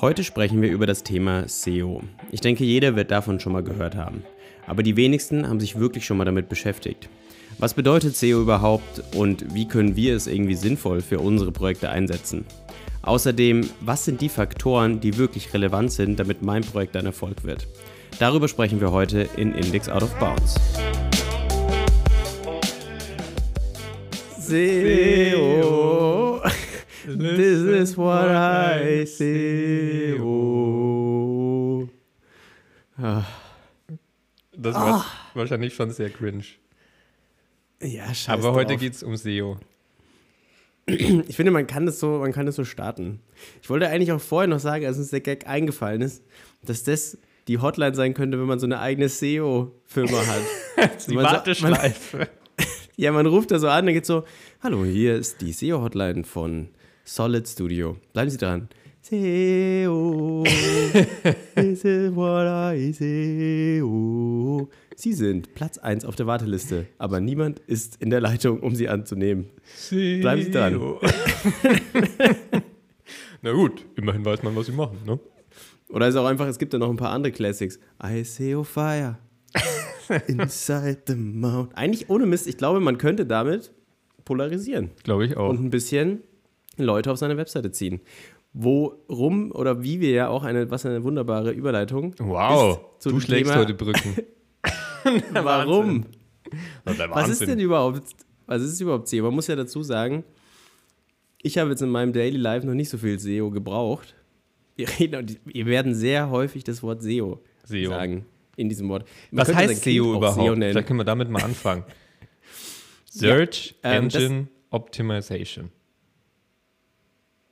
Heute sprechen wir über das Thema SEO. Ich denke, jeder wird davon schon mal gehört haben. Aber die wenigsten haben sich wirklich schon mal damit beschäftigt. Was bedeutet SEO überhaupt und wie können wir es irgendwie sinnvoll für unsere Projekte einsetzen? Außerdem, was sind die Faktoren, die wirklich relevant sind, damit mein Projekt ein Erfolg wird? Darüber sprechen wir heute in Index Out of Bounds. SEO. This is what I see. Oh. Ah. Das war ah. wahrscheinlich schon sehr cringe. Ja, scheiße. Aber heute geht es um SEO. Ich finde, man kann, das so, man kann das so starten. Ich wollte eigentlich auch vorher noch sagen, als uns der Gag eingefallen ist, dass das die Hotline sein könnte, wenn man so eine eigene SEO-Firma hat. die Warteschleife. ja, man ruft da so an und geht so, hallo, hier ist die SEO-Hotline von Solid Studio. Bleiben Sie dran. SEO, this is what I SEO. Sie sind Platz 1 auf der Warteliste, aber niemand ist in der Leitung, um Sie anzunehmen. SEO. Bleiben Sie dran. Na gut, immerhin weiß man, was Sie machen, ne? Oder ist auch einfach, es gibt ja noch ein paar andere Classics. I SEO Fire. Inside the Mount. Eigentlich ohne Mist, ich glaube, man könnte damit polarisieren. Glaube ich auch. Und ein bisschen Leute auf seine Webseite ziehen. Worum oder wie wir ja auch eine, was eine wunderbare Überleitung. Wow, du schlägst Thema, heute Brücken. Warum? Was ist denn überhaupt, was ist überhaupt SEO? Man muss ja dazu sagen, ich habe jetzt in meinem Daily Life noch nicht so viel SEO gebraucht. Wir, reden, wir werden sehr häufig das Wort SEO, SEO. sagen in diesem Wort. Man was heißt SEO überhaupt? SEO Vielleicht können wir damit mal anfangen. Search ja, ähm, Engine Optimization.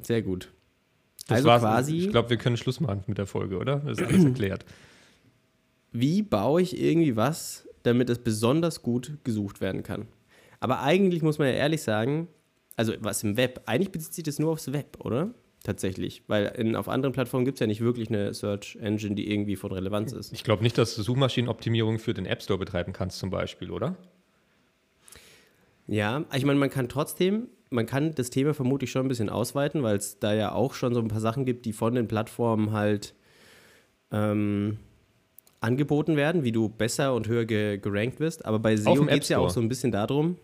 Sehr gut. Das also quasi. Ich glaube, wir können Schluss machen mit der Folge, oder? Das ist alles erklärt. Wie baue ich irgendwie was, damit es besonders gut gesucht werden kann? Aber eigentlich muss man ja ehrlich sagen, also was im Web, eigentlich bezieht sich das nur aufs Web, oder? Tatsächlich. Weil in, auf anderen Plattformen gibt es ja nicht wirklich eine Search Engine, die irgendwie von Relevanz ist. Ich glaube nicht, dass du Suchmaschinenoptimierung für den App Store betreiben kannst, zum Beispiel, oder? Ja, ich meine, man kann trotzdem man kann das Thema vermutlich schon ein bisschen ausweiten, weil es da ja auch schon so ein paar Sachen gibt, die von den Plattformen halt ähm, angeboten werden, wie du besser und höher ge gerankt wirst. Aber bei SEO geht es ja auch so ein bisschen darum,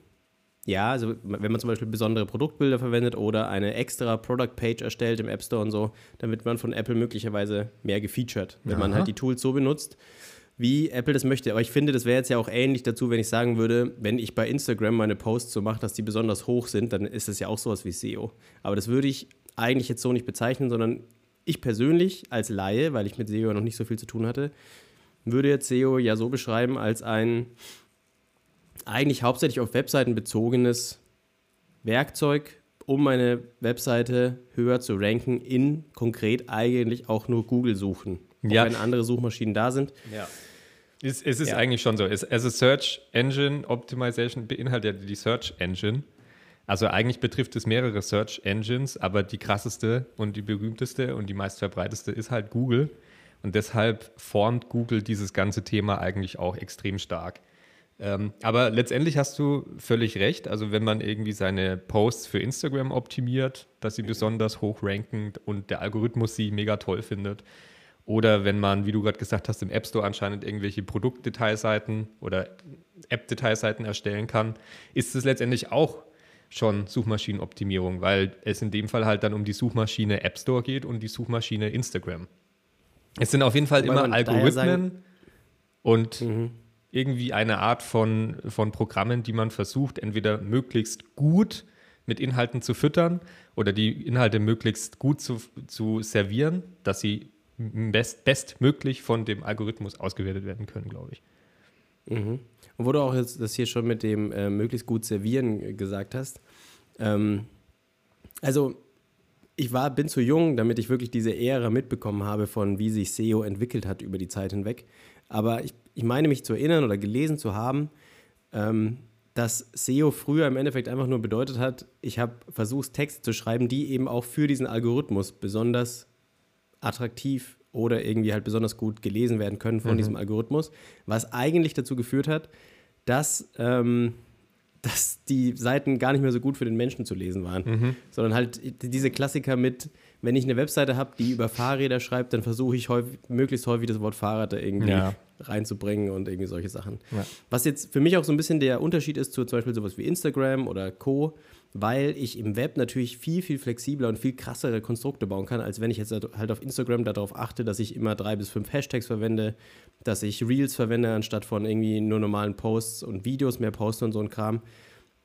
ja, also wenn man zum Beispiel besondere Produktbilder verwendet oder eine extra Product Page erstellt im App Store und so, dann wird man von Apple möglicherweise mehr gefeatured, wenn Aha. man halt die Tools so benutzt wie Apple das möchte. Aber ich finde, das wäre jetzt ja auch ähnlich dazu, wenn ich sagen würde, wenn ich bei Instagram meine Posts so mache, dass die besonders hoch sind, dann ist das ja auch sowas wie SEO. Aber das würde ich eigentlich jetzt so nicht bezeichnen, sondern ich persönlich als Laie, weil ich mit SEO noch nicht so viel zu tun hatte, würde jetzt SEO ja so beschreiben als ein eigentlich hauptsächlich auf Webseiten bezogenes Werkzeug, um meine Webseite höher zu ranken in konkret eigentlich auch nur Google-Suchen. Ja. Wenn andere Suchmaschinen da sind. Ja. Es, es ist ja. eigentlich schon so. Es, also Search Engine Optimization beinhaltet ja die Search Engine. Also eigentlich betrifft es mehrere Search Engines, aber die krasseste und die berühmteste und die meistverbreiteste ist halt Google. Und deshalb formt Google dieses ganze Thema eigentlich auch extrem stark. Ähm, aber letztendlich hast du völlig recht. Also wenn man irgendwie seine Posts für Instagram optimiert, dass sie besonders hoch ranken und der Algorithmus sie mega toll findet, oder wenn man, wie du gerade gesagt hast, im App Store anscheinend irgendwelche Produktdetailseiten oder App-Detailseiten erstellen kann, ist es letztendlich auch schon Suchmaschinenoptimierung, weil es in dem Fall halt dann um die Suchmaschine App Store geht und die Suchmaschine Instagram. Es sind auf jeden Fall immer Algorithmen und mhm. irgendwie eine Art von, von Programmen, die man versucht, entweder möglichst gut mit Inhalten zu füttern oder die Inhalte möglichst gut zu, zu servieren, dass sie best, bestmöglich von dem Algorithmus ausgewertet werden können, glaube ich. Mhm. Und wo du auch jetzt das hier schon mit dem äh, möglichst gut servieren gesagt hast, ähm, also ich war, bin zu jung, damit ich wirklich diese Ära mitbekommen habe, von wie sich SEO entwickelt hat über die Zeit hinweg. Aber ich, ich meine mich zu erinnern oder gelesen zu haben, ähm, dass SEO früher im Endeffekt einfach nur bedeutet hat, ich habe versucht, Texte zu schreiben, die eben auch für diesen Algorithmus besonders attraktiv oder irgendwie halt besonders gut gelesen werden können von mhm. diesem Algorithmus, was eigentlich dazu geführt hat, dass, ähm, dass die Seiten gar nicht mehr so gut für den Menschen zu lesen waren, mhm. sondern halt diese Klassiker mit, wenn ich eine Webseite habe, die über Fahrräder schreibt, dann versuche ich häufig, möglichst häufig das Wort Fahrrad da irgendwie ja. reinzubringen und irgendwie solche Sachen. Ja. Was jetzt für mich auch so ein bisschen der Unterschied ist zu zum Beispiel sowas wie Instagram oder Co., weil ich im Web natürlich viel, viel flexibler und viel krassere Konstrukte bauen kann, als wenn ich jetzt halt auf Instagram darauf achte, dass ich immer drei bis fünf Hashtags verwende, dass ich Reels verwende, anstatt von irgendwie nur normalen Posts und Videos mehr poste und so ein Kram.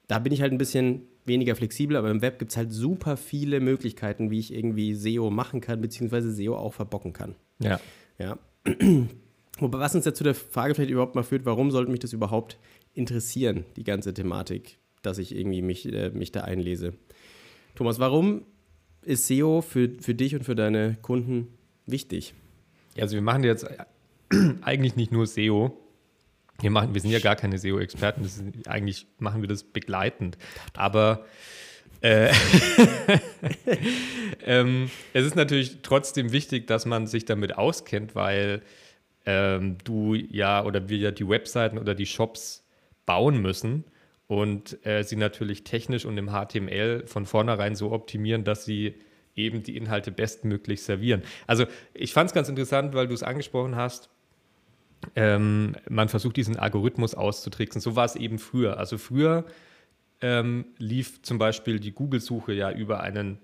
Da bin ich halt ein bisschen weniger flexibel, aber im Web gibt es halt super viele Möglichkeiten, wie ich irgendwie SEO machen kann, beziehungsweise SEO auch verbocken kann. Ja. Ja. Wobei, was uns ja zu der Frage vielleicht überhaupt mal führt, warum sollte mich das überhaupt interessieren, die ganze Thematik? Dass ich irgendwie mich, äh, mich da einlese. Thomas, warum ist SEO für, für dich und für deine Kunden wichtig? Ja, also wir machen jetzt eigentlich nicht nur SEO. Wir, machen, wir sind ja gar keine SEO-Experten, eigentlich machen wir das begleitend. Aber äh, ähm, es ist natürlich trotzdem wichtig, dass man sich damit auskennt, weil ähm, du ja oder wir ja die Webseiten oder die Shops bauen müssen und äh, sie natürlich technisch und im HTML von vornherein so optimieren, dass sie eben die Inhalte bestmöglich servieren. Also ich fand es ganz interessant, weil du es angesprochen hast. Ähm, man versucht diesen Algorithmus auszutricksen. So war es eben früher. Also früher ähm, lief zum Beispiel die Google-Suche ja über einen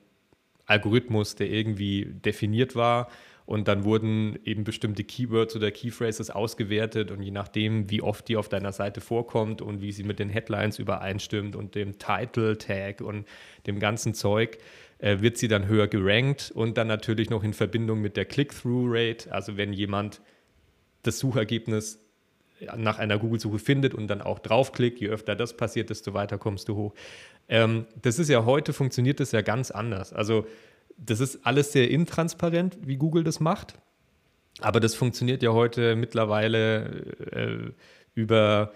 Algorithmus, der irgendwie definiert war und dann wurden eben bestimmte Keywords oder Keyphrases ausgewertet und je nachdem, wie oft die auf deiner Seite vorkommt und wie sie mit den Headlines übereinstimmt und dem Title Tag und dem ganzen Zeug, äh, wird sie dann höher gerankt und dann natürlich noch in Verbindung mit der Click-Through-Rate, also wenn jemand das Suchergebnis nach einer Google-Suche findet und dann auch draufklickt, je öfter das passiert, desto weiter kommst du hoch. Ähm, das ist ja heute, funktioniert das ja ganz anders. Also das ist alles sehr intransparent, wie Google das macht. Aber das funktioniert ja heute mittlerweile äh, über,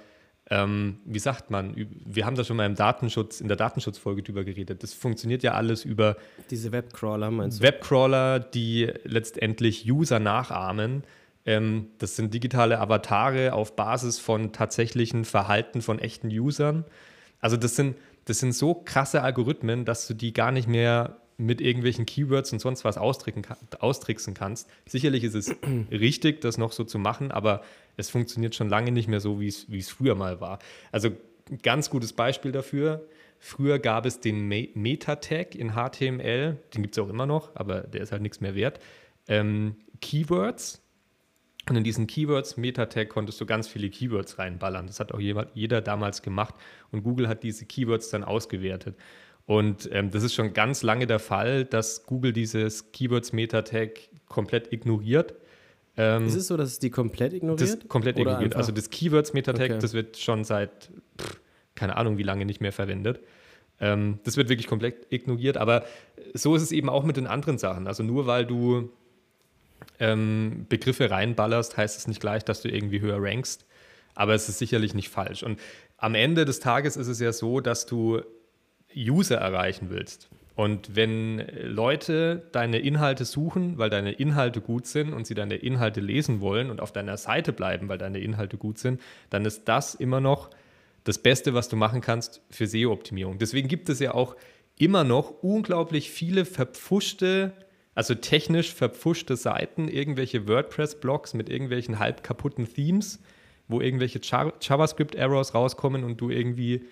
ähm, wie sagt man, wir haben da schon mal im Datenschutz, in der Datenschutzfolge drüber geredet. Das funktioniert ja alles über diese Webcrawler, meinst du? Webcrawler, die letztendlich User nachahmen. Ähm, das sind digitale Avatare auf Basis von tatsächlichen Verhalten von echten Usern. Also das sind, das sind so krasse Algorithmen, dass du die gar nicht mehr mit irgendwelchen Keywords und sonst was austricksen kannst. Sicherlich ist es richtig, das noch so zu machen, aber es funktioniert schon lange nicht mehr so, wie es früher mal war. Also ein ganz gutes Beispiel dafür. Früher gab es den Meta-Tag in HTML, den gibt es auch immer noch, aber der ist halt nichts mehr wert. Ähm, Keywords. Und in diesen Keywords, Meta-Tag, konntest du ganz viele Keywords reinballern. Das hat auch jeder damals gemacht. Und Google hat diese Keywords dann ausgewertet. Und ähm, das ist schon ganz lange der Fall, dass Google dieses Keywords Meta Tag komplett ignoriert. Ähm, ist es so, dass es die komplett ignoriert? Das komplett Oder ignoriert. Also das Keywords Meta Tag, okay. das wird schon seit pff, keine Ahnung wie lange nicht mehr verwendet. Ähm, das wird wirklich komplett ignoriert. Aber so ist es eben auch mit den anderen Sachen. Also nur weil du ähm, Begriffe reinballerst, heißt es nicht gleich, dass du irgendwie höher rankst. Aber es ist sicherlich nicht falsch. Und am Ende des Tages ist es ja so, dass du User erreichen willst. Und wenn Leute deine Inhalte suchen, weil deine Inhalte gut sind und sie deine Inhalte lesen wollen und auf deiner Seite bleiben, weil deine Inhalte gut sind, dann ist das immer noch das Beste, was du machen kannst für SEO-Optimierung. Deswegen gibt es ja auch immer noch unglaublich viele verpfuschte, also technisch verpfuschte Seiten, irgendwelche WordPress-Blogs mit irgendwelchen halb kaputten Themes, wo irgendwelche JavaScript-Errors rauskommen und du irgendwie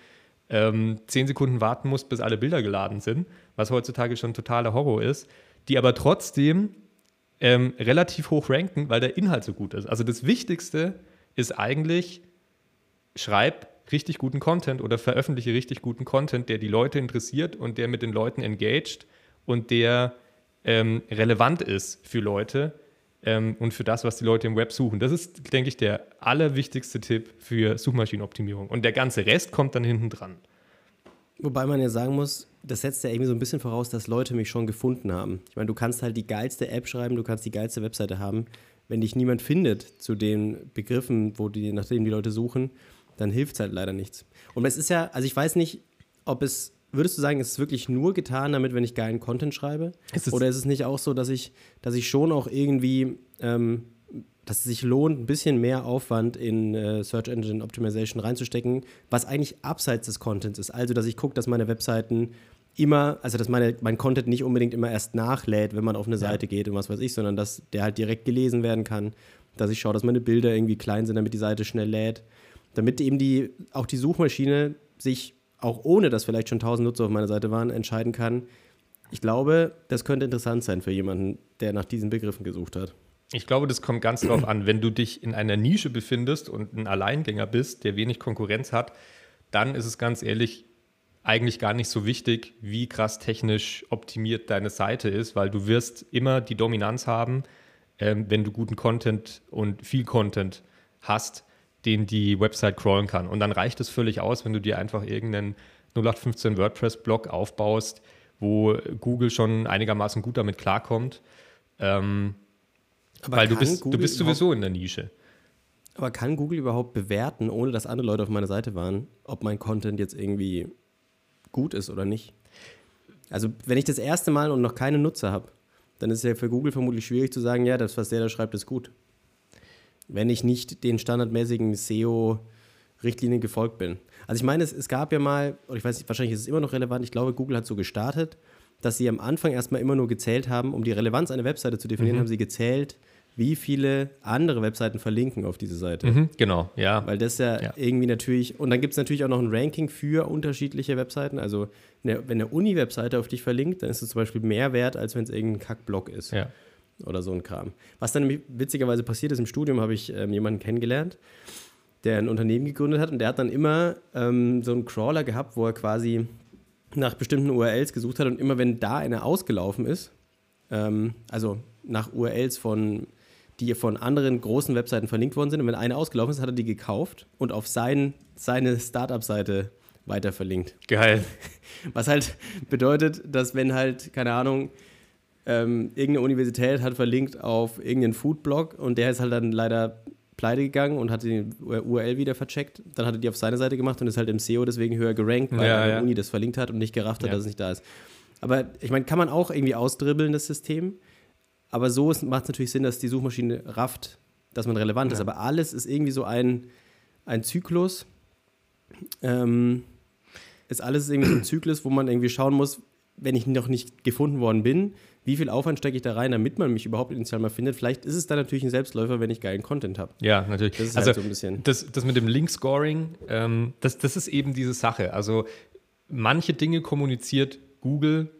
ähm, zehn Sekunden warten musst, bis alle Bilder geladen sind, was heutzutage schon totaler Horror ist, die aber trotzdem ähm, relativ hoch ranken, weil der Inhalt so gut ist. Also das Wichtigste ist eigentlich, schreib richtig guten Content oder veröffentliche richtig guten Content, der die Leute interessiert und der mit den Leuten engaged und der ähm, relevant ist für Leute ähm, und für das, was die Leute im Web suchen. Das ist, denke ich, der allerwichtigste Tipp für Suchmaschinenoptimierung. Und der ganze Rest kommt dann hinten dran. Wobei man ja sagen muss, das setzt ja irgendwie so ein bisschen voraus, dass Leute mich schon gefunden haben. Ich meine, du kannst halt die geilste App schreiben, du kannst die geilste Webseite haben. Wenn dich niemand findet zu den Begriffen, wo die, nach denen die Leute suchen, dann hilft es halt leider nichts. Und es ist ja, also ich weiß nicht, ob es würdest du sagen, ist es wirklich nur getan, damit, wenn ich geilen Content schreibe? Ist Oder ist es nicht auch so, dass ich, dass ich schon auch irgendwie, ähm, dass es sich lohnt, ein bisschen mehr Aufwand in äh, Search Engine Optimization reinzustecken, was eigentlich abseits des Contents ist? Also, dass ich gucke, dass meine Webseiten immer, also dass meine, mein Content nicht unbedingt immer erst nachlädt, wenn man auf eine ja. Seite geht und was weiß ich, sondern dass der halt direkt gelesen werden kann, dass ich schaue, dass meine Bilder irgendwie klein sind, damit die Seite schnell lädt, damit eben die, auch die Suchmaschine sich auch ohne, dass vielleicht schon 1000 Nutzer auf meiner Seite waren, entscheiden kann. Ich glaube, das könnte interessant sein für jemanden, der nach diesen Begriffen gesucht hat. Ich glaube, das kommt ganz darauf an, wenn du dich in einer Nische befindest und ein Alleingänger bist, der wenig Konkurrenz hat, dann ist es ganz ehrlich eigentlich gar nicht so wichtig, wie krass technisch optimiert deine Seite ist, weil du wirst immer die Dominanz haben, ähm, wenn du guten Content und viel Content hast, den die Website crawlen kann. Und dann reicht es völlig aus, wenn du dir einfach irgendeinen 0815 WordPress-Blog aufbaust, wo Google schon einigermaßen gut damit klarkommt. Ähm, weil du bist, du bist sowieso in der Nische. Aber kann Google überhaupt bewerten, ohne dass andere Leute auf meiner Seite waren, ob mein Content jetzt irgendwie gut ist oder nicht? Also, wenn ich das erste Mal und noch keine Nutzer habe, dann ist es ja für Google vermutlich schwierig zu sagen, ja, das, was der da schreibt, ist gut. Wenn ich nicht den standardmäßigen SEO-Richtlinien gefolgt bin. Also ich meine, es, es gab ja mal, oder ich weiß nicht, wahrscheinlich ist es immer noch relevant, ich glaube, Google hat so gestartet, dass sie am Anfang erstmal immer nur gezählt haben, um die Relevanz einer Webseite zu definieren, mhm. haben sie gezählt, wie viele andere Webseiten verlinken auf diese Seite. Mhm, genau, ja. Weil das ja, ja. irgendwie natürlich, und dann gibt es natürlich auch noch ein Ranking für unterschiedliche Webseiten. Also eine, wenn eine Uni-Webseite auf dich verlinkt, dann ist es zum Beispiel mehr wert, als wenn es irgendein Kackblog ist. Ja. Oder so ein Kram. Was dann witzigerweise passiert ist, im Studium habe ich ähm, jemanden kennengelernt, der ein Unternehmen gegründet hat und der hat dann immer ähm, so einen Crawler gehabt, wo er quasi nach bestimmten URLs gesucht hat und immer wenn da eine ausgelaufen ist, ähm, also nach URLs von die von anderen großen Webseiten verlinkt worden sind. Und wenn eine ausgelaufen ist, hat er die gekauft und auf sein, seine Startup-Seite weiter verlinkt. Geil. Was halt bedeutet, dass wenn halt, keine Ahnung, ähm, irgendeine Universität hat verlinkt auf irgendeinen Foodblog und der ist halt dann leider pleite gegangen und hat die URL wieder vercheckt. Dann hat er die auf seine Seite gemacht und ist halt im SEO deswegen höher gerankt, weil ja, eine ja. Uni das verlinkt hat und nicht gerafft hat, ja. dass es nicht da ist. Aber ich meine, kann man auch irgendwie ausdribbeln, das System. Aber so macht es natürlich Sinn, dass die Suchmaschine rafft, dass man relevant ist. Aber alles ist irgendwie so ein, ein Zyklus. Ähm, ist alles irgendwie so ein Zyklus, wo man irgendwie schauen muss, wenn ich noch nicht gefunden worden bin, wie viel Aufwand stecke ich da rein, damit man mich überhaupt initial mal findet. Vielleicht ist es dann natürlich ein Selbstläufer, wenn ich geilen Content habe. Ja, natürlich. Das ist also, halt so ein bisschen. Das, das mit dem Link-Scoring, ähm, das, das ist eben diese Sache. Also manche Dinge kommuniziert Google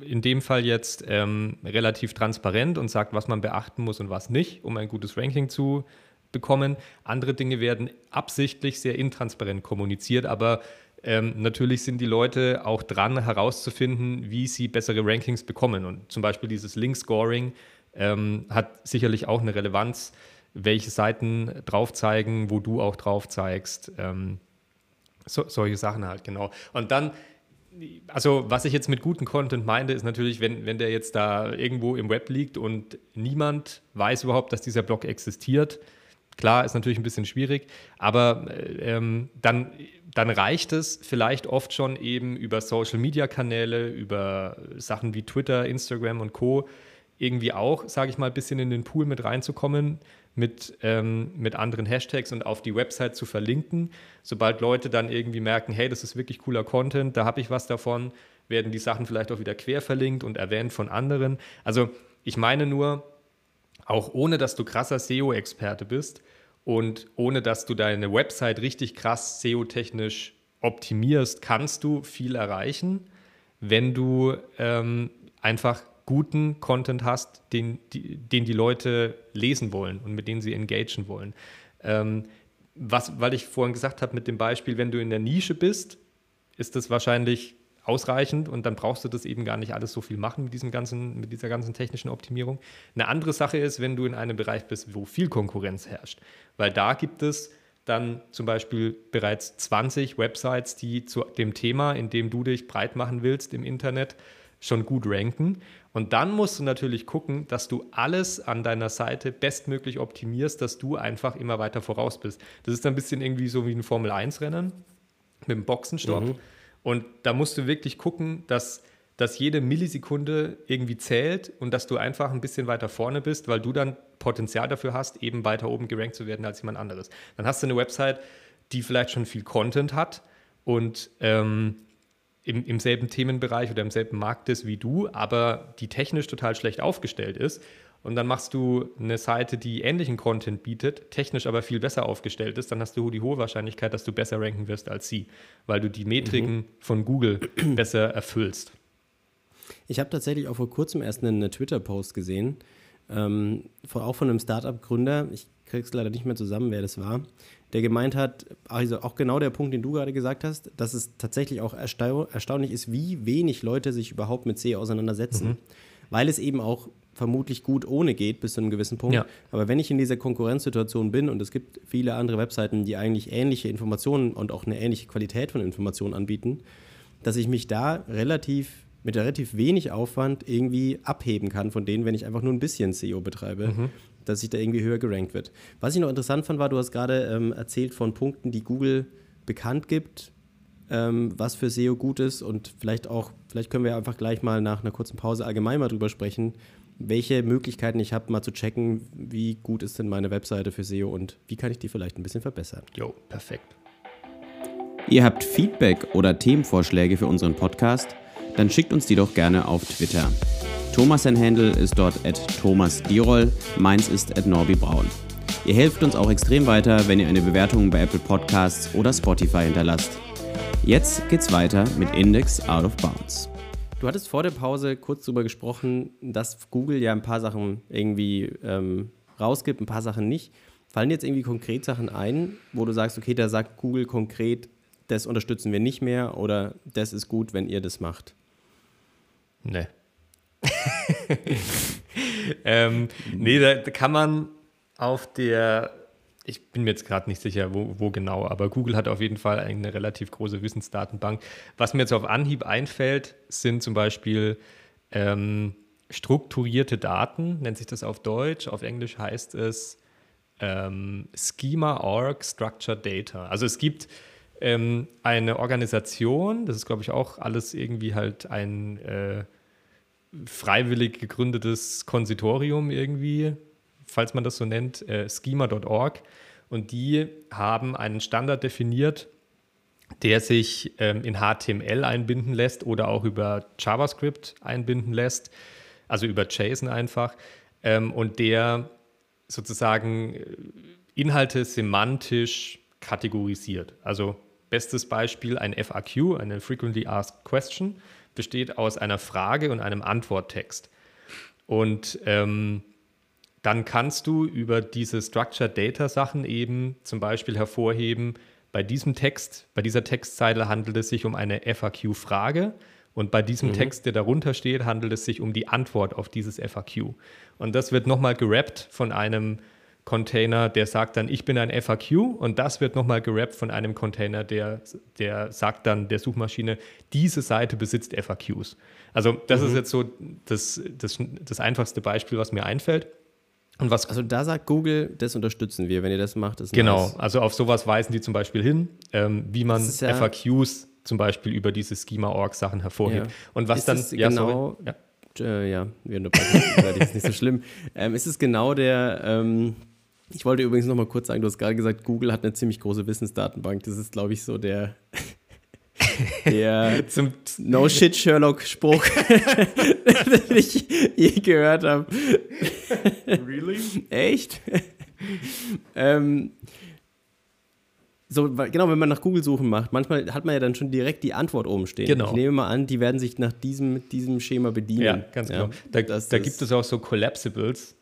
in dem Fall jetzt ähm, relativ transparent und sagt, was man beachten muss und was nicht, um ein gutes Ranking zu bekommen. Andere Dinge werden absichtlich sehr intransparent kommuniziert, aber ähm, natürlich sind die Leute auch dran, herauszufinden, wie sie bessere Rankings bekommen. Und zum Beispiel dieses Link-Scoring ähm, hat sicherlich auch eine Relevanz, welche Seiten drauf zeigen, wo du auch drauf zeigst. Ähm, so, solche Sachen halt, genau. Und dann also was ich jetzt mit gutem Content meine, ist natürlich, wenn, wenn der jetzt da irgendwo im Web liegt und niemand weiß überhaupt, dass dieser Blog existiert. Klar, ist natürlich ein bisschen schwierig, aber ähm, dann, dann reicht es vielleicht oft schon eben über Social-Media-Kanäle, über Sachen wie Twitter, Instagram und Co. irgendwie auch, sage ich mal, ein bisschen in den Pool mit reinzukommen, mit, ähm, mit anderen Hashtags und auf die Website zu verlinken. Sobald Leute dann irgendwie merken, hey, das ist wirklich cooler Content, da habe ich was davon, werden die Sachen vielleicht auch wieder quer verlinkt und erwähnt von anderen. Also ich meine nur, auch ohne dass du krasser SEO-Experte bist und ohne dass du deine Website richtig krass SEO-technisch optimierst, kannst du viel erreichen, wenn du ähm, einfach guten Content hast, den die, den die Leute lesen wollen und mit denen sie engagieren wollen. Ähm, was, weil ich vorhin gesagt habe mit dem Beispiel, wenn du in der Nische bist, ist das wahrscheinlich ausreichend und dann brauchst du das eben gar nicht alles so viel machen mit, diesem ganzen, mit dieser ganzen technischen Optimierung. Eine andere Sache ist, wenn du in einem Bereich bist, wo viel Konkurrenz herrscht, weil da gibt es dann zum Beispiel bereits 20 Websites, die zu dem Thema, in dem du dich breit machen willst im Internet, schon gut ranken. Und dann musst du natürlich gucken, dass du alles an deiner Seite bestmöglich optimierst, dass du einfach immer weiter voraus bist. Das ist ein bisschen irgendwie so wie ein Formel-1-Rennen mit dem Boxenstopp. Mhm. Und da musst du wirklich gucken, dass, dass jede Millisekunde irgendwie zählt und dass du einfach ein bisschen weiter vorne bist, weil du dann Potenzial dafür hast, eben weiter oben gerankt zu werden als jemand anderes. Dann hast du eine Website, die vielleicht schon viel Content hat und ähm, im, im selben Themenbereich oder im selben Markt ist wie du, aber die technisch total schlecht aufgestellt ist. Und dann machst du eine Seite, die ähnlichen Content bietet, technisch aber viel besser aufgestellt ist, dann hast du die hohe Wahrscheinlichkeit, dass du besser ranken wirst als sie, weil du die Metriken mhm. von Google besser erfüllst. Ich habe tatsächlich auch vor kurzem erst einen Twitter-Post gesehen, ähm, von, auch von einem Startup-Gründer, ich kriege es leider nicht mehr zusammen, wer das war, der gemeint hat, also auch genau der Punkt, den du gerade gesagt hast, dass es tatsächlich auch erstau erstaunlich ist, wie wenig Leute sich überhaupt mit SEO auseinandersetzen, mhm. weil es eben auch vermutlich gut ohne geht bis zu einem gewissen Punkt. Ja. Aber wenn ich in dieser Konkurrenzsituation bin und es gibt viele andere Webseiten, die eigentlich ähnliche Informationen und auch eine ähnliche Qualität von Informationen anbieten, dass ich mich da relativ mit relativ wenig Aufwand irgendwie abheben kann von denen, wenn ich einfach nur ein bisschen SEO betreibe. Mhm dass sich da irgendwie höher gerankt wird. Was ich noch interessant fand, war, du hast gerade ähm, erzählt von Punkten, die Google bekannt gibt, ähm, was für SEO gut ist und vielleicht auch, vielleicht können wir einfach gleich mal nach einer kurzen Pause allgemein mal drüber sprechen, welche Möglichkeiten ich habe, mal zu checken, wie gut ist denn meine Webseite für SEO und wie kann ich die vielleicht ein bisschen verbessern. Jo, perfekt. Ihr habt Feedback oder Themenvorschläge für unseren Podcast? Dann schickt uns die doch gerne auf Twitter. Thomas sein Handle ist dort at Thomas Dirol, meins ist at Norby Braun. Ihr helft uns auch extrem weiter, wenn ihr eine Bewertung bei Apple Podcasts oder Spotify hinterlasst. Jetzt geht's weiter mit Index Out of Bounds. Du hattest vor der Pause kurz darüber gesprochen, dass Google ja ein paar Sachen irgendwie ähm, rausgibt, ein paar Sachen nicht. Fallen jetzt irgendwie konkret Sachen ein, wo du sagst, okay, da sagt Google konkret, das unterstützen wir nicht mehr oder das ist gut, wenn ihr das macht? Nee. ähm, nee, da, da, kann man auf der, ich bin mir jetzt gerade nicht sicher, wo, wo, genau, aber Google hat auf jeden Fall eine relativ große Wissensdatenbank. Was mir jetzt auf Anhieb einfällt, sind zum Beispiel ähm, strukturierte Daten, nennt sich das auf Deutsch, auf Englisch heißt es ähm, Schema.org Structured Data. Also es gibt ähm, eine Organisation, das ist glaube ich auch alles irgendwie halt ein äh, freiwillig gegründetes Konsitorium irgendwie, falls man das so nennt, äh, schema.org. Und die haben einen Standard definiert, der sich ähm, in HTML einbinden lässt oder auch über JavaScript einbinden lässt, also über JSON einfach, ähm, und der sozusagen äh, Inhalte semantisch kategorisiert. Also bestes Beispiel ein FAQ, eine Frequently Asked Question besteht aus einer Frage und einem Antworttext. Und ähm, dann kannst du über diese Structured Data Sachen eben zum Beispiel hervorheben, bei diesem Text, bei dieser Textzeile handelt es sich um eine FAQ-Frage und bei diesem mhm. Text, der darunter steht, handelt es sich um die Antwort auf dieses FAQ. Und das wird nochmal gerappt von einem Container, der sagt dann, ich bin ein FAQ und das wird nochmal gerappt von einem Container, der, der sagt dann der Suchmaschine, diese Seite besitzt FAQs. Also das mhm. ist jetzt so das, das, das einfachste Beispiel, was mir einfällt. Und was also da sagt Google, das unterstützen wir, wenn ihr das macht. Ist genau, nice. also auf sowas weisen die zum Beispiel hin, ähm, wie man ja FAQs zum Beispiel über diese Schema-Org-Sachen hervorhebt. Ja. Und was ist dann, ja, genau, ja. Äh, ja, wir unterbrechen, ist nicht so schlimm. Ähm, ist es genau der, ähm, ich wollte übrigens noch mal kurz sagen, du hast gerade gesagt, Google hat eine ziemlich große Wissensdatenbank. Das ist, glaube ich, so der, der Zum No Shit Sherlock Spruch, den ich je gehört habe. Really? Echt? ähm, so, genau, wenn man nach Google suchen macht, manchmal hat man ja dann schon direkt die Antwort oben stehen. Genau. Ich nehme mal an, die werden sich nach diesem, diesem Schema bedienen. Ja, ganz genau. Ja, da, da gibt es auch so Collapsibles,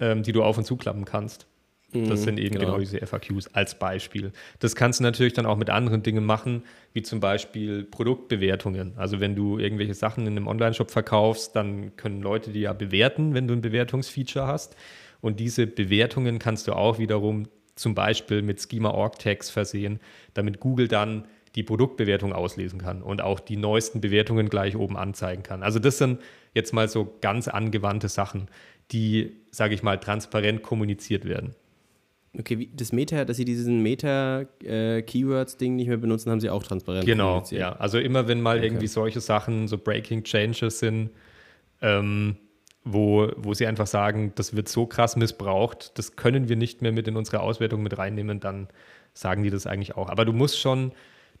ähm, die du auf und zuklappen kannst. Das sind eben genau. genau. diese FAQs als Beispiel. Das kannst du natürlich dann auch mit anderen Dingen machen, wie zum Beispiel Produktbewertungen. Also wenn du irgendwelche Sachen in einem Online-Shop verkaufst, dann können Leute die ja bewerten, wenn du ein Bewertungsfeature hast. Und diese Bewertungen kannst du auch wiederum zum Beispiel mit Schema-Org-Tags versehen, damit Google dann die Produktbewertung auslesen kann und auch die neuesten Bewertungen gleich oben anzeigen kann. Also das sind jetzt mal so ganz angewandte Sachen, die, sage ich mal, transparent kommuniziert werden. Okay, das Meta, dass sie diesen Meta-Keywords-Ding äh, nicht mehr benutzen, haben sie auch transparent Genau, ja. Also immer wenn mal okay. irgendwie solche Sachen, so Breaking Changes sind, ähm, wo, wo sie einfach sagen, das wird so krass missbraucht, das können wir nicht mehr mit in unsere Auswertung mit reinnehmen, dann sagen die das eigentlich auch. Aber du musst schon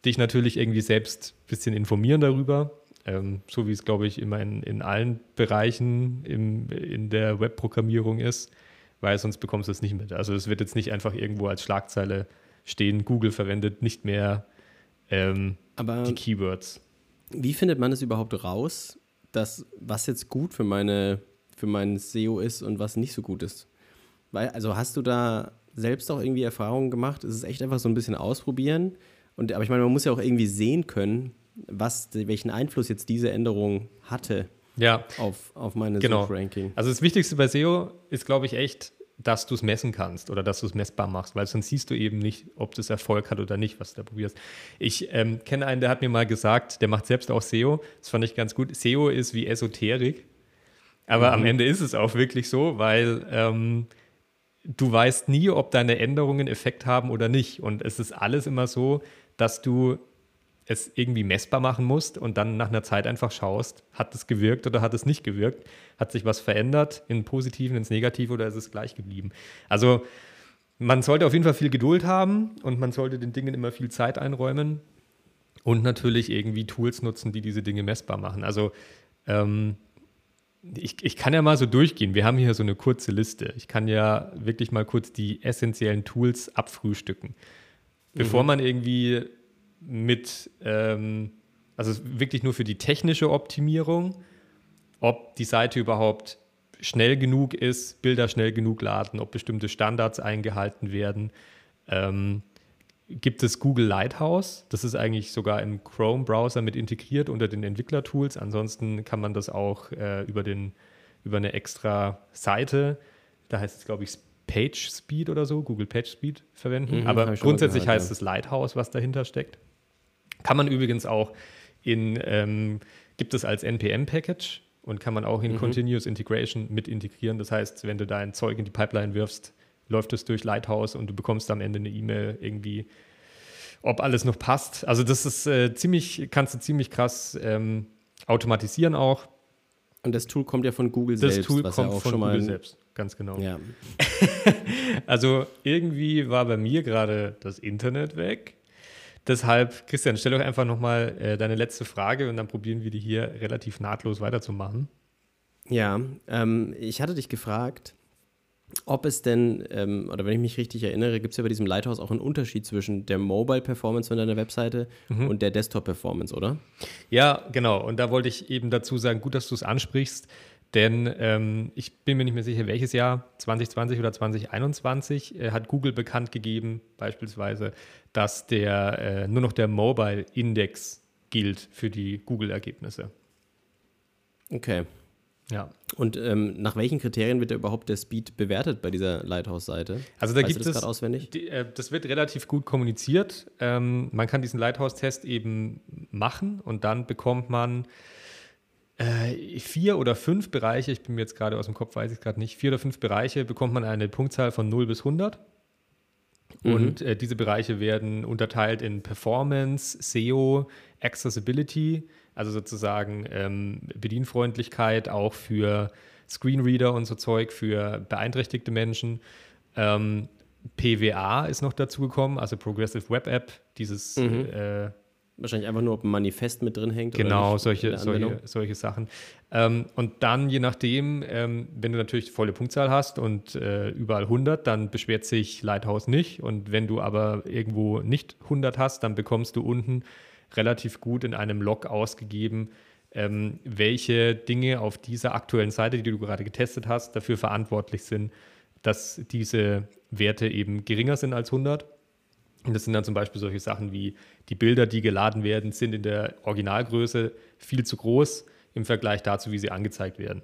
dich natürlich irgendwie selbst ein bisschen informieren darüber. Ähm, so wie es, glaube ich, immer in, in allen Bereichen im, in der Webprogrammierung ist, weil sonst bekommst du es nicht mit. Also es wird jetzt nicht einfach irgendwo als Schlagzeile stehen, Google verwendet nicht mehr ähm, die Keywords. Wie findet man es überhaupt raus, dass was jetzt gut für meine für mein SEO ist und was nicht so gut ist? Weil, also hast du da selbst auch irgendwie Erfahrungen gemacht? Ist es echt einfach so ein bisschen ausprobieren? Und, aber ich meine, man muss ja auch irgendwie sehen können, was, welchen Einfluss jetzt diese Änderung hatte ja. auf, auf meine genau. Suchranking. Also das Wichtigste bei SEO ist, glaube ich, echt, dass du es messen kannst oder dass du es messbar machst, weil sonst siehst du eben nicht, ob das Erfolg hat oder nicht, was du da probierst. Ich ähm, kenne einen, der hat mir mal gesagt, der macht selbst auch SEO. Das fand ich ganz gut. SEO ist wie Esoterik, aber mhm. am Ende ist es auch wirklich so, weil ähm, du weißt nie, ob deine Änderungen Effekt haben oder nicht. Und es ist alles immer so, dass du es irgendwie messbar machen musst und dann nach einer Zeit einfach schaust, hat es gewirkt oder hat es nicht gewirkt? Hat sich was verändert in Positiven, ins Negative oder ist es gleich geblieben? Also man sollte auf jeden Fall viel Geduld haben und man sollte den Dingen immer viel Zeit einräumen und natürlich irgendwie Tools nutzen, die diese Dinge messbar machen. Also ähm, ich, ich kann ja mal so durchgehen. Wir haben hier so eine kurze Liste. Ich kann ja wirklich mal kurz die essentiellen Tools abfrühstücken. Bevor mhm. man irgendwie mit, ähm, also wirklich nur für die technische Optimierung, ob die Seite überhaupt schnell genug ist, Bilder schnell genug laden, ob bestimmte Standards eingehalten werden. Ähm, gibt es Google Lighthouse. Das ist eigentlich sogar im Chrome-Browser mit integriert unter den Entwicklertools. Ansonsten kann man das auch äh, über, den, über eine extra Seite, da heißt es, glaube ich, Page Speed oder so, Google Page Speed verwenden. Mhm, Aber grundsätzlich gehört, heißt ja. es Lighthouse, was dahinter steckt. Kann man übrigens auch in, ähm, gibt es als NPM-Package und kann man auch in mhm. Continuous Integration mit integrieren. Das heißt, wenn du dein Zeug in die Pipeline wirfst, läuft es durch Lighthouse und du bekommst am Ende eine E-Mail irgendwie, ob alles noch passt. Also das ist äh, ziemlich, kannst du ziemlich krass ähm, automatisieren auch. Und das Tool kommt ja von Google das selbst. Das Tool kommt ja von Google selbst, ganz genau. Ja. also irgendwie war bei mir gerade das Internet weg Deshalb, Christian, stell doch einfach nochmal äh, deine letzte Frage und dann probieren wir die hier relativ nahtlos weiterzumachen. Ja, ähm, ich hatte dich gefragt, ob es denn, ähm, oder wenn ich mich richtig erinnere, gibt es ja bei diesem Lighthouse auch einen Unterschied zwischen der Mobile-Performance von deiner Webseite mhm. und der Desktop-Performance, oder? Ja, genau. Und da wollte ich eben dazu sagen, gut, dass du es ansprichst. Denn ähm, ich bin mir nicht mehr sicher, welches Jahr, 2020 oder 2021, äh, hat Google bekannt gegeben, beispielsweise, dass der, äh, nur noch der Mobile-Index gilt für die Google-Ergebnisse. Okay. Ja. Und ähm, nach welchen Kriterien wird da überhaupt der Speed bewertet bei dieser Lighthouse-Seite? Also da weißt gibt das es auswendig? Die, äh, das wird relativ gut kommuniziert. Ähm, man kann diesen Lighthouse-Test eben machen und dann bekommt man äh, vier oder fünf Bereiche, ich bin mir jetzt gerade aus dem Kopf, weiß ich gerade nicht, vier oder fünf Bereiche bekommt man eine Punktzahl von 0 bis 100. Mhm. Und äh, diese Bereiche werden unterteilt in Performance, SEO, Accessibility, also sozusagen ähm, Bedienfreundlichkeit auch für Screenreader und so Zeug, für beeinträchtigte Menschen. Ähm, PWA ist noch dazu gekommen, also Progressive Web App, dieses mhm. äh, Wahrscheinlich einfach nur, ob ein Manifest mit drin hängt. Genau, solche, solche, solche Sachen. Ähm, und dann, je nachdem, ähm, wenn du natürlich volle Punktzahl hast und äh, überall 100, dann beschwert sich Lighthouse nicht. Und wenn du aber irgendwo nicht 100 hast, dann bekommst du unten relativ gut in einem Log ausgegeben, ähm, welche Dinge auf dieser aktuellen Seite, die du gerade getestet hast, dafür verantwortlich sind, dass diese Werte eben geringer sind als 100. Und das sind dann zum Beispiel solche Sachen wie die Bilder, die geladen werden, sind in der Originalgröße viel zu groß im Vergleich dazu, wie sie angezeigt werden.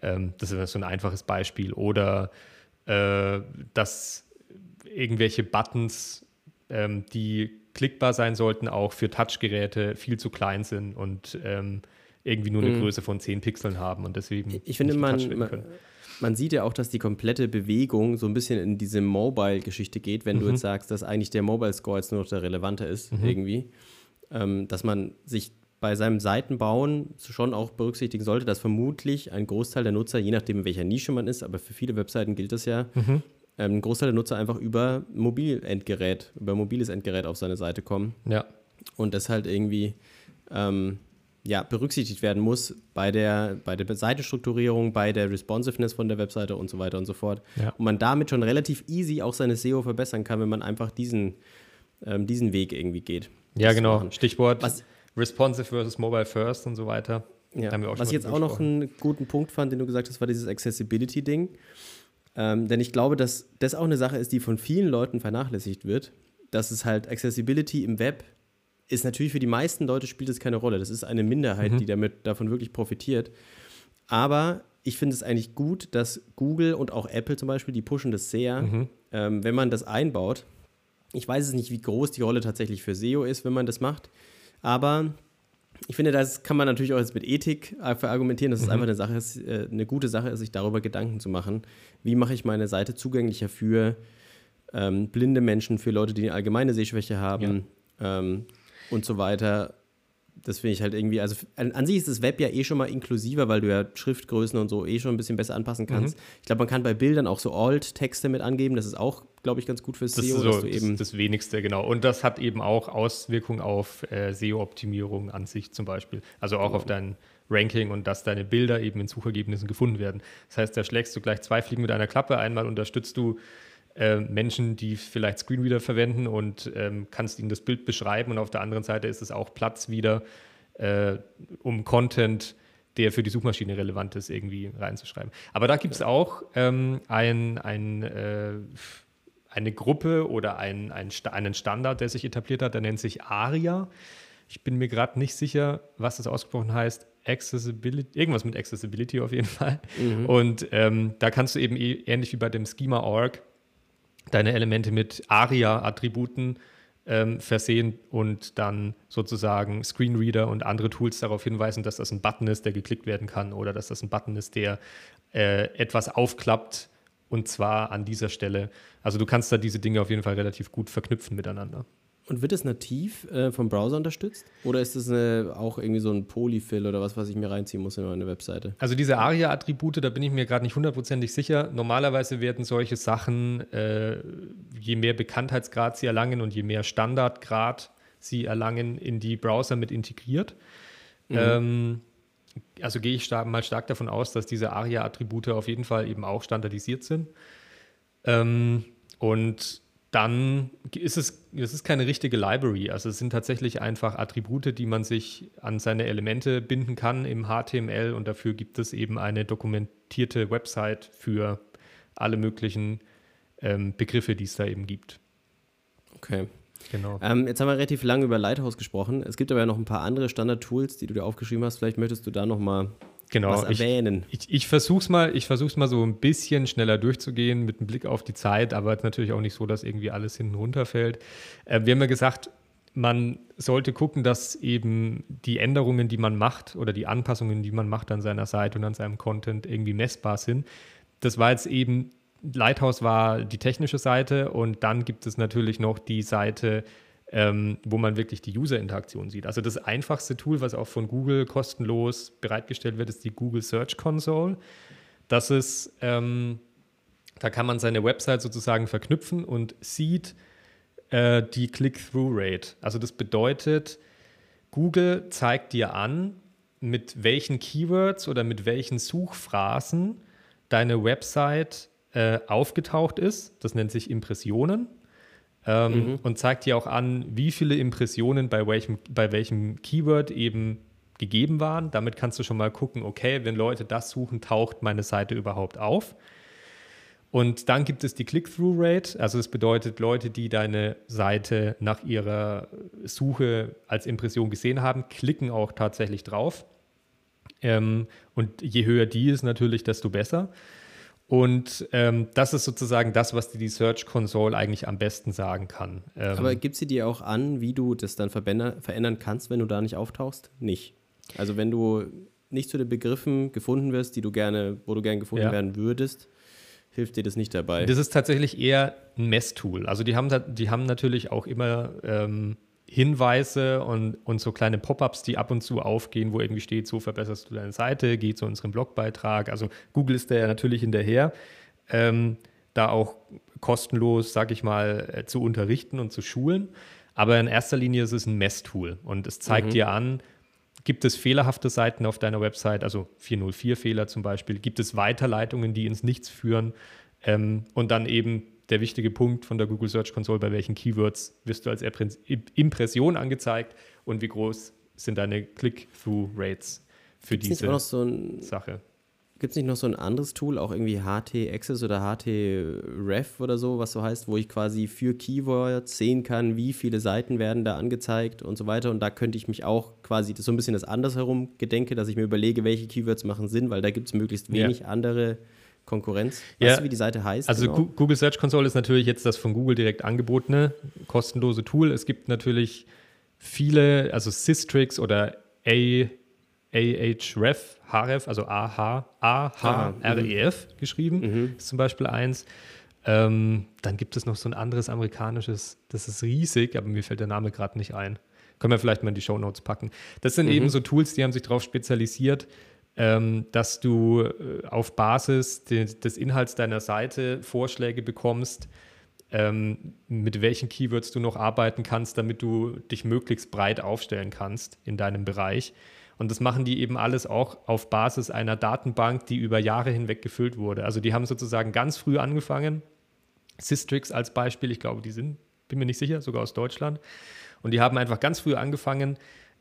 Ähm, das ist so ein einfaches Beispiel. Oder äh, dass irgendwelche Buttons, ähm, die klickbar sein sollten, auch für Touchgeräte viel zu klein sind und ähm, irgendwie nur eine mhm. Größe von 10 Pixeln haben und deswegen. Ich finde, man, man, man sieht ja auch, dass die komplette Bewegung so ein bisschen in diese Mobile-Geschichte geht, wenn mhm. du jetzt sagst, dass eigentlich der Mobile-Score jetzt nur noch der relevante ist, mhm. irgendwie. Ähm, dass man sich bei seinem Seitenbauen schon auch berücksichtigen sollte, dass vermutlich ein Großteil der Nutzer, je nachdem, in welcher Nische man ist, aber für viele Webseiten gilt das ja, mhm. ähm, ein Großteil der Nutzer einfach über Mobilendgerät, über mobiles Endgerät auf seine Seite kommen. Ja. und das halt irgendwie ähm, ja, berücksichtigt werden muss bei der, bei der Seitenstrukturierung, bei der Responsiveness von der Webseite und so weiter und so fort. Ja. Und man damit schon relativ easy auch seine SEO verbessern kann, wenn man einfach diesen, ähm, diesen Weg irgendwie geht. Ja, genau. Stichwort Was, Responsive versus Mobile First und so weiter. Ja. Was ich jetzt auch noch einen guten Punkt fand, den du gesagt hast, war dieses Accessibility-Ding. Ähm, denn ich glaube, dass das auch eine Sache ist, die von vielen Leuten vernachlässigt wird, dass es halt Accessibility im Web ist natürlich für die meisten Leute spielt es keine Rolle. Das ist eine Minderheit, mhm. die damit davon wirklich profitiert. Aber ich finde es eigentlich gut, dass Google und auch Apple zum Beispiel, die pushen das sehr, mhm. ähm, wenn man das einbaut. Ich weiß es nicht, wie groß die Rolle tatsächlich für SEO ist, wenn man das macht. Aber ich finde, das kann man natürlich auch jetzt mit Ethik verargumentieren, dass mhm. es einfach eine Sache ist, äh, eine gute Sache ist, sich darüber Gedanken zu machen. Wie mache ich meine Seite zugänglicher für ähm, blinde Menschen, für Leute, die eine allgemeine Sehschwäche haben? Ja. Ähm, und so weiter. Das finde ich halt irgendwie, also an, an, sich ist das Web ja eh schon mal inklusiver, weil du ja Schriftgrößen und so eh schon ein bisschen besser anpassen kannst. Mhm. Ich glaube, man kann bei Bildern auch so Alt-Texte mit angeben. Das ist auch, glaube ich, ganz gut fürs das SEO. Ist so, dass du eben das, das Wenigste, genau. Und das hat eben auch Auswirkungen auf äh, SEO-Optimierung an sich zum Beispiel. Also auch oh. auf dein Ranking und dass deine Bilder eben in Suchergebnissen gefunden werden. Das heißt, da schlägst du gleich zwei Fliegen mit einer Klappe. Einmal unterstützt du äh, Menschen, die vielleicht Screenreader verwenden und ähm, kannst ihnen das Bild beschreiben. Und auf der anderen Seite ist es auch Platz wieder, äh, um Content, der für die Suchmaschine relevant ist, irgendwie reinzuschreiben. Aber da gibt es auch ähm, ein, ein, äh, eine Gruppe oder ein, ein, einen Standard, der sich etabliert hat, der nennt sich ARIA. Ich bin mir gerade nicht sicher, was das ausgesprochen heißt. Accessibility, irgendwas mit Accessibility auf jeden Fall. Mhm. Und ähm, da kannst du eben eh, ähnlich wie bei dem Schema.org deine Elemente mit ARIA-Attributen ähm, versehen und dann sozusagen Screenreader und andere Tools darauf hinweisen, dass das ein Button ist, der geklickt werden kann oder dass das ein Button ist, der äh, etwas aufklappt und zwar an dieser Stelle. Also du kannst da diese Dinge auf jeden Fall relativ gut verknüpfen miteinander. Und wird es nativ äh, vom Browser unterstützt? Oder ist es auch irgendwie so ein Polyfill oder was, was ich mir reinziehen muss in meine Webseite? Also diese ARIA-Attribute, da bin ich mir gerade nicht hundertprozentig sicher. Normalerweise werden solche Sachen, äh, je mehr Bekanntheitsgrad sie erlangen und je mehr Standardgrad sie erlangen, in die Browser mit integriert. Mhm. Ähm, also gehe ich stark, mal stark davon aus, dass diese ARIA-Attribute auf jeden Fall eben auch standardisiert sind. Ähm, und dann ist es, es ist keine richtige Library. Also es sind tatsächlich einfach Attribute, die man sich an seine Elemente binden kann im HTML und dafür gibt es eben eine dokumentierte Website für alle möglichen ähm, Begriffe, die es da eben gibt. Okay. Genau. Ähm, jetzt haben wir relativ lange über Lighthouse gesprochen. Es gibt aber ja noch ein paar andere Standard-Tools, die du dir aufgeschrieben hast. Vielleicht möchtest du da noch mal genau, was erwähnen. Ich, ich, ich versuche es mal, mal so ein bisschen schneller durchzugehen mit einem Blick auf die Zeit, aber natürlich auch nicht so, dass irgendwie alles hinten runterfällt. Äh, wir haben ja gesagt, man sollte gucken, dass eben die Änderungen, die man macht oder die Anpassungen, die man macht an seiner Seite und an seinem Content irgendwie messbar sind. Das war jetzt eben, Lighthouse war die technische Seite und dann gibt es natürlich noch die Seite, ähm, wo man wirklich die User-Interaktion sieht. Also das einfachste Tool, was auch von Google kostenlos bereitgestellt wird, ist die Google Search Console. Das ist, ähm, da kann man seine Website sozusagen verknüpfen und sieht äh, die Click-Through-Rate. Also das bedeutet, Google zeigt dir an, mit welchen Keywords oder mit welchen Suchphrasen deine Website äh, aufgetaucht ist. Das nennt sich Impressionen ähm, mhm. und zeigt dir auch an, wie viele Impressionen bei welchem, bei welchem Keyword eben gegeben waren. Damit kannst du schon mal gucken, okay, wenn Leute das suchen, taucht meine Seite überhaupt auf. Und dann gibt es die Click-Through-Rate, also das bedeutet Leute, die deine Seite nach ihrer Suche als Impression gesehen haben, klicken auch tatsächlich drauf. Ähm, und je höher die ist natürlich, desto besser. Und ähm, das ist sozusagen das, was dir die Search Console eigentlich am besten sagen kann. Ähm, Aber gibt sie dir auch an, wie du das dann verändern kannst, wenn du da nicht auftauchst? Nicht. Also wenn du nicht zu den Begriffen gefunden wirst, die du gerne, wo du gerne gefunden ja. werden würdest, hilft dir das nicht dabei. Das ist tatsächlich eher ein Messtool. Also die haben, die haben natürlich auch immer ähm, Hinweise und, und so kleine Pop-ups, die ab und zu aufgehen, wo irgendwie steht, so verbesserst du deine Seite, geh zu unserem Blogbeitrag. Also Google ist da ja natürlich hinterher, ähm, da auch kostenlos, sag ich mal, äh, zu unterrichten und zu schulen. Aber in erster Linie ist es ein Messtool und es zeigt mhm. dir an, gibt es fehlerhafte Seiten auf deiner Website, also 404-Fehler zum Beispiel, gibt es Weiterleitungen, die ins Nichts führen ähm, und dann eben der wichtige Punkt von der Google Search Console, bei welchen Keywords wirst du als Impression angezeigt und wie groß sind deine Click-Through-Rates für Gibt's diese so ein, Sache. Gibt es nicht noch so ein anderes Tool, auch irgendwie HT Access oder HT Ref oder so, was so heißt, wo ich quasi für Keywords sehen kann, wie viele Seiten werden da angezeigt und so weiter. Und da könnte ich mich auch quasi so ein bisschen das andersherum gedenke, dass ich mir überlege, welche Keywords machen Sinn, weil da gibt es möglichst wenig ja. andere Konkurrenz. Weißt ja. du, wie die Seite heißt? Also genau? Google Search Console ist natürlich jetzt das von Google direkt angebotene kostenlose Tool. Es gibt natürlich viele, also Systrix oder A Ahref, Href, also AH, A-H-R-E-F mhm. geschrieben, mhm. ist zum Beispiel eins. Ähm, dann gibt es noch so ein anderes amerikanisches, das ist riesig, aber mir fällt der Name gerade nicht ein. Können wir vielleicht mal in die Show Notes packen. Das sind mhm. eben so Tools, die haben sich darauf spezialisiert, ähm, dass du äh, auf Basis de des Inhalts deiner Seite Vorschläge bekommst, ähm, mit welchen Keywords du noch arbeiten kannst, damit du dich möglichst breit aufstellen kannst in deinem Bereich. Und das machen die eben alles auch auf Basis einer Datenbank, die über Jahre hinweg gefüllt wurde. Also die haben sozusagen ganz früh angefangen. Systrix als Beispiel, ich glaube, die sind, bin mir nicht sicher, sogar aus Deutschland. Und die haben einfach ganz früh angefangen,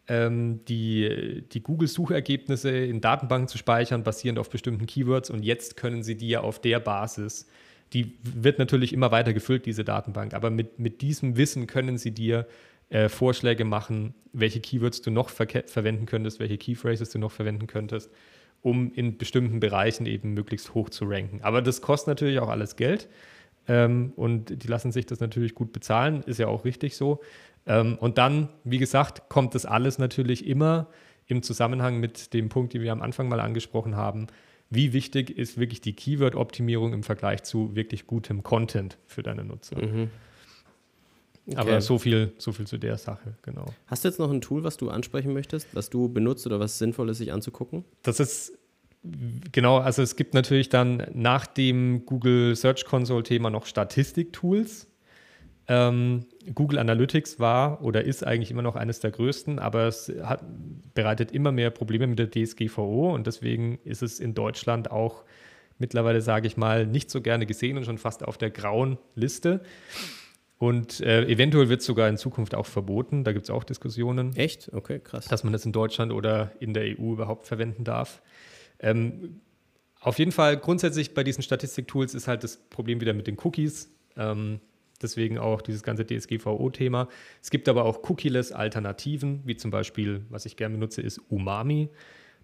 die, die Google-Suchergebnisse in Datenbanken zu speichern, basierend auf bestimmten Keywords. Und jetzt können sie die ja auf der Basis, die wird natürlich immer weiter gefüllt, diese Datenbank, aber mit, mit diesem Wissen können sie dir äh, Vorschläge machen, welche Keywords du noch ver verwenden könntest, welche Keyphrases du noch verwenden könntest, um in bestimmten Bereichen eben möglichst hoch zu ranken. Aber das kostet natürlich auch alles Geld ähm, und die lassen sich das natürlich gut bezahlen, ist ja auch richtig so. Ähm, und dann, wie gesagt, kommt das alles natürlich immer im Zusammenhang mit dem Punkt, den wir am Anfang mal angesprochen haben. Wie wichtig ist wirklich die Keyword-Optimierung im Vergleich zu wirklich gutem Content für deine Nutzer? Mhm. Okay. Aber so viel, so viel zu der Sache, genau. Hast du jetzt noch ein Tool, was du ansprechen möchtest, was du benutzt oder was sinnvoll ist, sich anzugucken? Das ist genau, also es gibt natürlich dann nach dem Google Search Console Thema noch Statistik-Tools. Ähm, Google Analytics war oder ist eigentlich immer noch eines der größten, aber es hat, bereitet immer mehr Probleme mit der DSGVO und deswegen ist es in Deutschland auch mittlerweile, sage ich mal, nicht so gerne gesehen und schon fast auf der grauen Liste. Und äh, eventuell wird es sogar in Zukunft auch verboten. Da gibt es auch Diskussionen. Echt? Okay, krass. Dass man das in Deutschland oder in der EU überhaupt verwenden darf. Ähm, auf jeden Fall grundsätzlich bei diesen Statistiktools ist halt das Problem wieder mit den Cookies. Ähm, deswegen auch dieses ganze DSGVO-Thema. Es gibt aber auch cookieless Alternativen, wie zum Beispiel, was ich gerne benutze, ist Umami.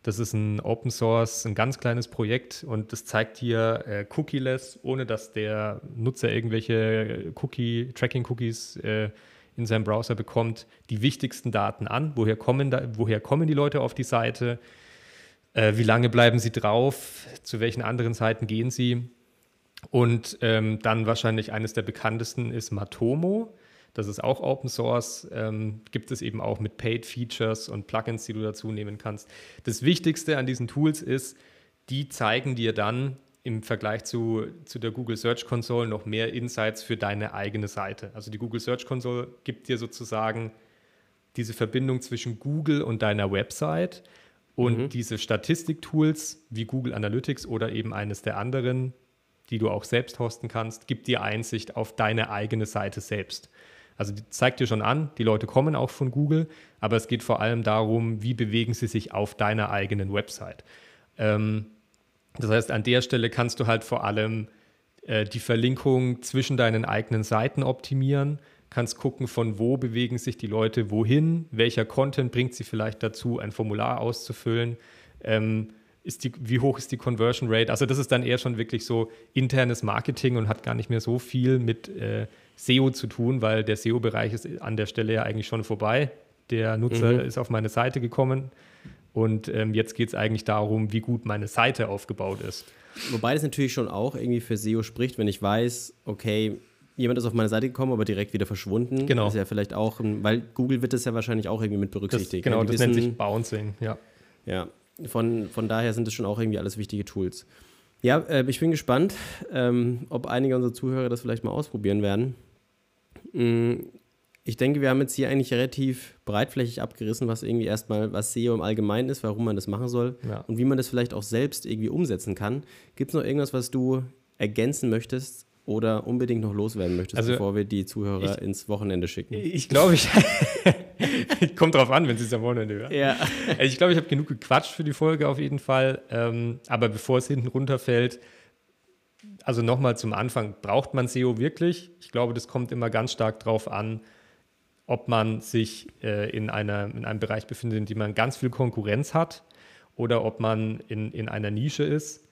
Das ist ein Open Source, ein ganz kleines Projekt und das zeigt hier äh, cookieless, ohne dass der Nutzer irgendwelche Cookie, Tracking-Cookies äh, in seinem Browser bekommt, die wichtigsten Daten an. Woher kommen, da, woher kommen die Leute auf die Seite? Äh, wie lange bleiben sie drauf? Zu welchen anderen Seiten gehen sie? Und ähm, dann wahrscheinlich eines der bekanntesten ist Matomo. Das ist auch Open Source, ähm, gibt es eben auch mit Paid Features und Plugins, die du dazu nehmen kannst. Das Wichtigste an diesen Tools ist, die zeigen dir dann im Vergleich zu, zu der Google Search Console noch mehr Insights für deine eigene Seite. Also die Google Search Console gibt dir sozusagen diese Verbindung zwischen Google und deiner Website und mhm. diese Statistiktools wie Google Analytics oder eben eines der anderen, die du auch selbst hosten kannst, gibt dir Einsicht auf deine eigene Seite selbst. Also zeigt dir schon an, die Leute kommen auch von Google, aber es geht vor allem darum, wie bewegen sie sich auf deiner eigenen Website. Ähm, das heißt, an der Stelle kannst du halt vor allem äh, die Verlinkung zwischen deinen eigenen Seiten optimieren, kannst gucken, von wo bewegen sich die Leute wohin, welcher Content bringt sie vielleicht dazu, ein Formular auszufüllen. Ähm, ist die, wie hoch ist die Conversion Rate? Also das ist dann eher schon wirklich so internes Marketing und hat gar nicht mehr so viel mit äh, SEO zu tun, weil der SEO-Bereich ist an der Stelle ja eigentlich schon vorbei. Der Nutzer mhm. ist auf meine Seite gekommen und ähm, jetzt geht es eigentlich darum, wie gut meine Seite aufgebaut ist. Wobei das natürlich schon auch irgendwie für SEO spricht, wenn ich weiß, okay, jemand ist auf meine Seite gekommen, aber direkt wieder verschwunden. Genau. Das ist ja vielleicht auch, weil Google wird das ja wahrscheinlich auch irgendwie mit berücksichtigt. Das, genau, das wissen, nennt sich Bouncing, ja. Ja, von, von daher sind das schon auch irgendwie alles wichtige Tools. Ja, äh, ich bin gespannt, ähm, ob einige unserer Zuhörer das vielleicht mal ausprobieren werden. Mm, ich denke, wir haben jetzt hier eigentlich relativ breitflächig abgerissen, was irgendwie erstmal, was SEO im Allgemeinen ist, warum man das machen soll ja. und wie man das vielleicht auch selbst irgendwie umsetzen kann. Gibt es noch irgendwas, was du ergänzen möchtest oder unbedingt noch loswerden möchtest, also, bevor wir die Zuhörer ich, ins Wochenende schicken? Ich glaube, ich. Kommt drauf an, wenn sie es am Wochenende hören. Ja. Ich glaube, ich habe genug gequatscht für die Folge auf jeden Fall. Ähm, aber bevor es hinten runterfällt, also nochmal zum Anfang, braucht man SEO wirklich? Ich glaube, das kommt immer ganz stark drauf an, ob man sich äh, in, einer, in einem Bereich befindet, in dem man ganz viel Konkurrenz hat oder ob man in, in einer Nische ist.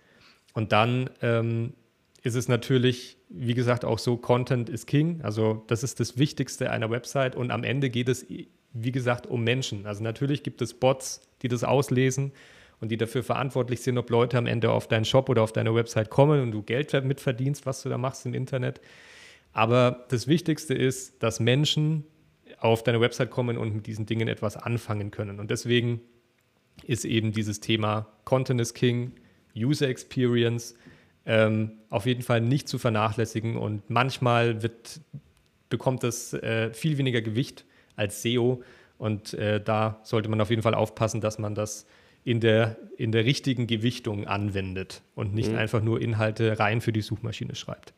Und dann ähm, ist es natürlich, wie gesagt, auch so, Content is King. Also das ist das Wichtigste einer Website. Und am Ende geht es, wie gesagt, um Menschen. Also natürlich gibt es Bots, die das auslesen und die dafür verantwortlich sind, ob Leute am Ende auf deinen Shop oder auf deine Website kommen und du Geld mitverdienst, was du da machst im Internet. Aber das Wichtigste ist, dass Menschen auf deine Website kommen und mit diesen Dingen etwas anfangen können. Und deswegen ist eben dieses Thema Content is King, User Experience ähm, auf jeden Fall nicht zu vernachlässigen. Und manchmal wird, bekommt das äh, viel weniger Gewicht als SEO. Und äh, da sollte man auf jeden Fall aufpassen, dass man das in der, in der richtigen Gewichtung anwendet und nicht mhm. einfach nur Inhalte rein für die Suchmaschine schreibt.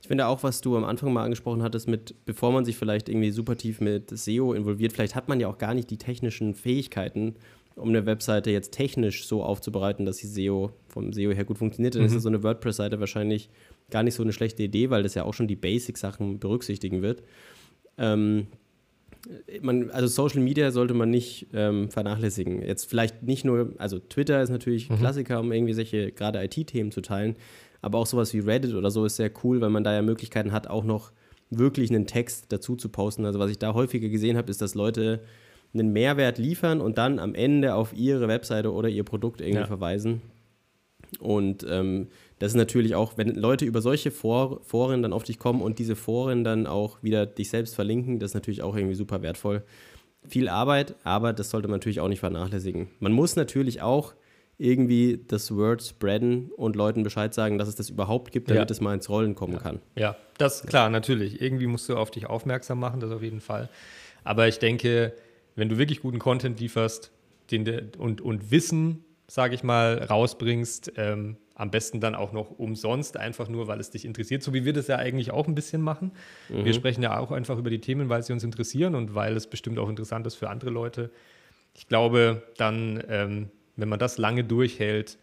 Ich finde auch, was du am Anfang mal angesprochen hattest, mit, bevor man sich vielleicht irgendwie super tief mit SEO involviert, vielleicht hat man ja auch gar nicht die technischen Fähigkeiten, um eine Webseite jetzt technisch so aufzubereiten, dass sie SEO vom SEO her gut funktioniert. Dann mhm. ist so eine WordPress-Seite wahrscheinlich gar nicht so eine schlechte Idee, weil das ja auch schon die Basic-Sachen berücksichtigen wird. Ähm, man, also Social Media sollte man nicht ähm, vernachlässigen. Jetzt vielleicht nicht nur, also Twitter ist natürlich mhm. Klassiker, um irgendwie solche gerade IT-Themen zu teilen, aber auch sowas wie Reddit oder so ist sehr cool, weil man da ja Möglichkeiten hat, auch noch wirklich einen Text dazu zu posten. Also was ich da häufiger gesehen habe, ist, dass Leute einen Mehrwert liefern und dann am Ende auf ihre Webseite oder ihr Produkt irgendwie ja. verweisen. Und ähm, das ist natürlich auch, wenn Leute über solche For Foren dann auf dich kommen und diese Foren dann auch wieder dich selbst verlinken, das ist natürlich auch irgendwie super wertvoll. Viel Arbeit, aber das sollte man natürlich auch nicht vernachlässigen. Man muss natürlich auch irgendwie das Word spreaden und Leuten Bescheid sagen, dass es das überhaupt gibt, damit ja. es mal ins Rollen kommen ja. kann. Ja, das klar, natürlich. Irgendwie musst du auf dich aufmerksam machen, das auf jeden Fall. Aber ich denke, wenn du wirklich guten Content lieferst den, und, und Wissen, sage ich mal, rausbringst, ähm, am besten dann auch noch umsonst, einfach nur, weil es dich interessiert, so wie wir das ja eigentlich auch ein bisschen machen. Mhm. Wir sprechen ja auch einfach über die Themen, weil sie uns interessieren und weil es bestimmt auch interessant ist für andere Leute. Ich glaube, dann ähm, wenn man das lange durchhält,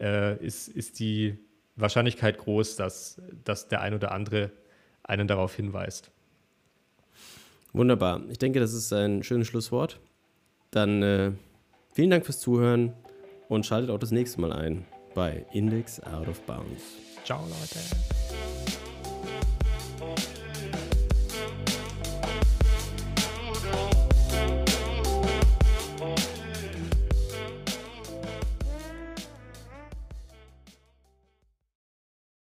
äh, ist, ist die Wahrscheinlichkeit groß, dass, dass der ein oder andere einen darauf hinweist. Wunderbar. Ich denke, das ist ein schönes Schlusswort. Dann äh, vielen Dank fürs Zuhören und schaltet auch das nächste Mal ein bei Index Out of Bounds. Ciao, Leute.